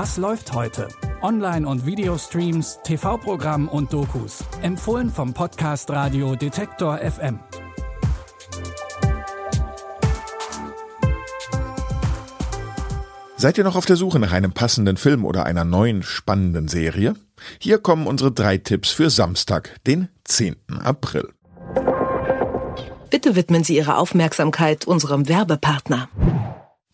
Was läuft heute? Online- und Videostreams, TV-Programm und Dokus. Empfohlen vom Podcast Radio Detektor FM. Seid ihr noch auf der Suche nach einem passenden Film oder einer neuen spannenden Serie? Hier kommen unsere drei Tipps für Samstag, den 10. April. Bitte widmen Sie Ihre Aufmerksamkeit unserem Werbepartner.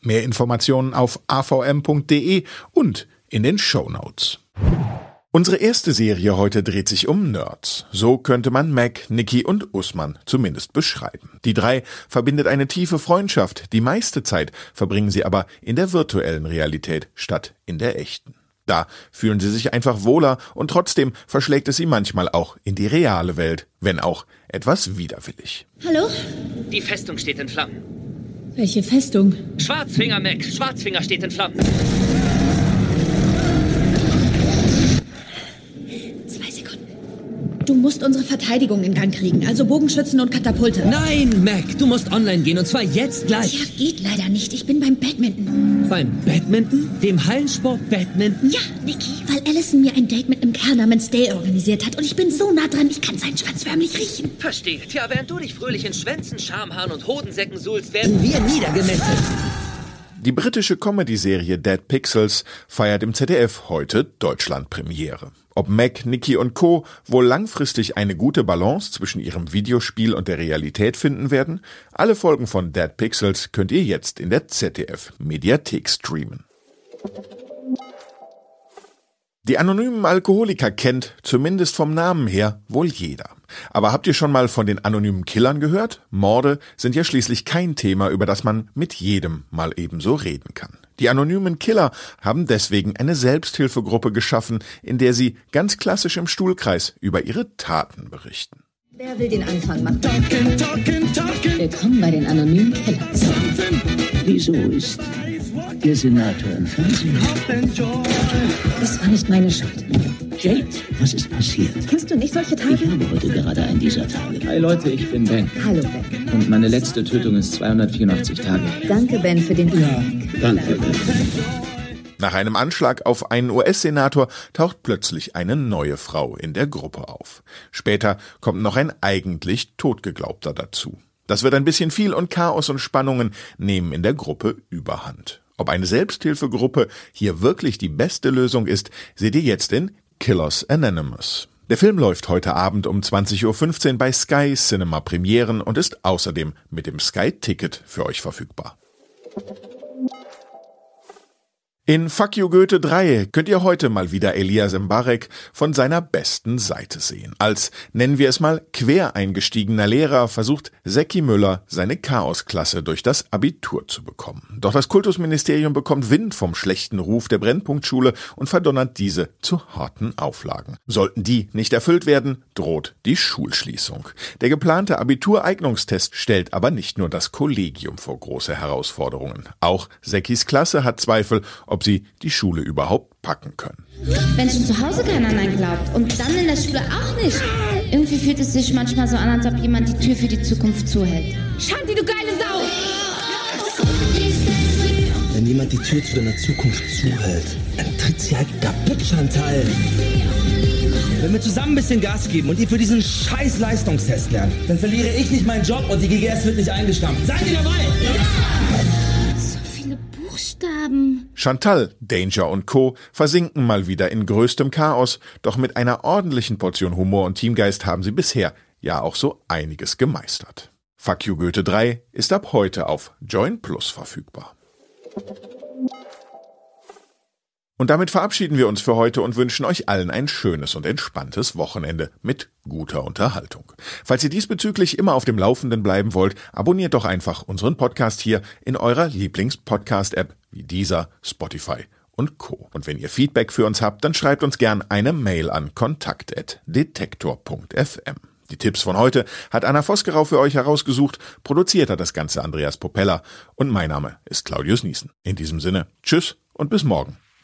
Mehr Informationen auf avm.de und in den Show Notes. Unsere erste Serie heute dreht sich um Nerds. So könnte man Mac, Nikki und Usman zumindest beschreiben. Die drei verbindet eine tiefe Freundschaft. Die meiste Zeit verbringen sie aber in der virtuellen Realität statt in der echten. Da fühlen sie sich einfach wohler und trotzdem verschlägt es sie manchmal auch in die reale Welt, wenn auch etwas widerwillig. Hallo? Die Festung steht in Flammen. Welche Festung? Schwarzfinger, Mac. Schwarzfinger steht in Flammen. Du musst unsere Verteidigung in Gang kriegen, also Bogenschützen und Katapulte. Nein, Mac, du musst online gehen und zwar jetzt gleich. Ja, geht leider nicht. Ich bin beim Badminton. Beim Badminton? Dem Hallensport Badminton? Ja, Niki, weil Allison mir ein Date mit einem Kerl namens Dale organisiert hat und ich bin so nah dran, ich kann seinen Schwanz förmlich riechen. Verstehe. Tja, während du dich fröhlich in Schwänzen, Schamhaaren und Hodensäcken suhlst, werden Wir niedergemetzelt. Die britische Comedy-Serie Dead Pixels feiert im ZDF heute Deutschlandpremiere. Ob Mac, Nikki und Co. wohl langfristig eine gute Balance zwischen ihrem Videospiel und der Realität finden werden? Alle Folgen von Dead Pixels könnt ihr jetzt in der ZDF Mediathek streamen. Die anonymen Alkoholiker kennt, zumindest vom Namen her, wohl jeder. Aber habt ihr schon mal von den anonymen Killern gehört? Morde sind ja schließlich kein Thema, über das man mit jedem mal ebenso reden kann. Die anonymen Killer haben deswegen eine Selbsthilfegruppe geschaffen, in der sie ganz klassisch im Stuhlkreis über ihre Taten berichten. Wer will den Anfang machen? Willkommen bei den anonymen Killers. Wieso ist der Senator im Fernsehen? Das war nicht meine Schuld. Jade, was ist passiert? Kennst du nicht solche Ich Tage? habe heute gerade einen dieser Tage. Hi Leute, ich bin Ben. Hallo, Ben. Und meine letzte Tötung ist 284 Tage. Danke, Ben, für den Einblick. Danke. Nach einem Anschlag auf einen US-Senator taucht plötzlich eine neue Frau in der Gruppe auf. Später kommt noch ein eigentlich Totgeglaubter dazu. Das wird ein bisschen viel und Chaos und Spannungen nehmen in der Gruppe überhand. Ob eine Selbsthilfegruppe hier wirklich die beste Lösung ist, seht ihr jetzt in Killers Anonymous. Der Film läuft heute Abend um 20.15 Uhr bei Sky Cinema Premieren und ist außerdem mit dem Sky Ticket für euch verfügbar. In Fuck You Goethe 3 könnt ihr heute mal wieder Elias Mbarek von seiner besten Seite sehen. Als, nennen wir es mal, quer eingestiegener Lehrer versucht Seki Müller seine Chaosklasse durch das Abitur zu bekommen. Doch das Kultusministerium bekommt Wind vom schlechten Ruf der Brennpunktschule und verdonnert diese zu harten Auflagen. Sollten die nicht erfüllt werden, droht die Schulschließung. Der geplante Abitureignungstest stellt aber nicht nur das Kollegium vor große Herausforderungen. Auch Sekis Klasse hat Zweifel, ob sie die Schule überhaupt packen können. Wenn schon zu Hause keiner an einen glaubt und dann in der Schule auch nicht. Irgendwie fühlt es sich manchmal so an, als ob jemand die Tür für die Zukunft zuhält. Shanti, du geile Sau! Wenn jemand die Tür zu deiner Zukunft zuhält, dann tritt sie halt kaputt, Chantal. Wenn wir zusammen ein bisschen Gas geben und ihr für diesen scheiß Leistungstest lernt, dann verliere ich nicht meinen Job und die GGS wird nicht eingestampft. Seid ihr dabei? Viele Buchstaben. Chantal, Danger und Co. versinken mal wieder in größtem Chaos, doch mit einer ordentlichen Portion Humor und Teamgeist haben sie bisher ja auch so einiges gemeistert. Fuck You Goethe 3 ist ab heute auf Join Plus verfügbar. Und damit verabschieden wir uns für heute und wünschen euch allen ein schönes und entspanntes Wochenende mit guter Unterhaltung. Falls ihr diesbezüglich immer auf dem Laufenden bleiben wollt, abonniert doch einfach unseren Podcast hier in eurer Lieblings-Podcast-App wie dieser, Spotify und Co. Und wenn ihr Feedback für uns habt, dann schreibt uns gern eine Mail an kontakt.detektor.fm. Die Tipps von heute hat Anna Vosgerau für euch herausgesucht, produziert hat das Ganze Andreas Popella und mein Name ist Claudius Niesen. In diesem Sinne, tschüss und bis morgen.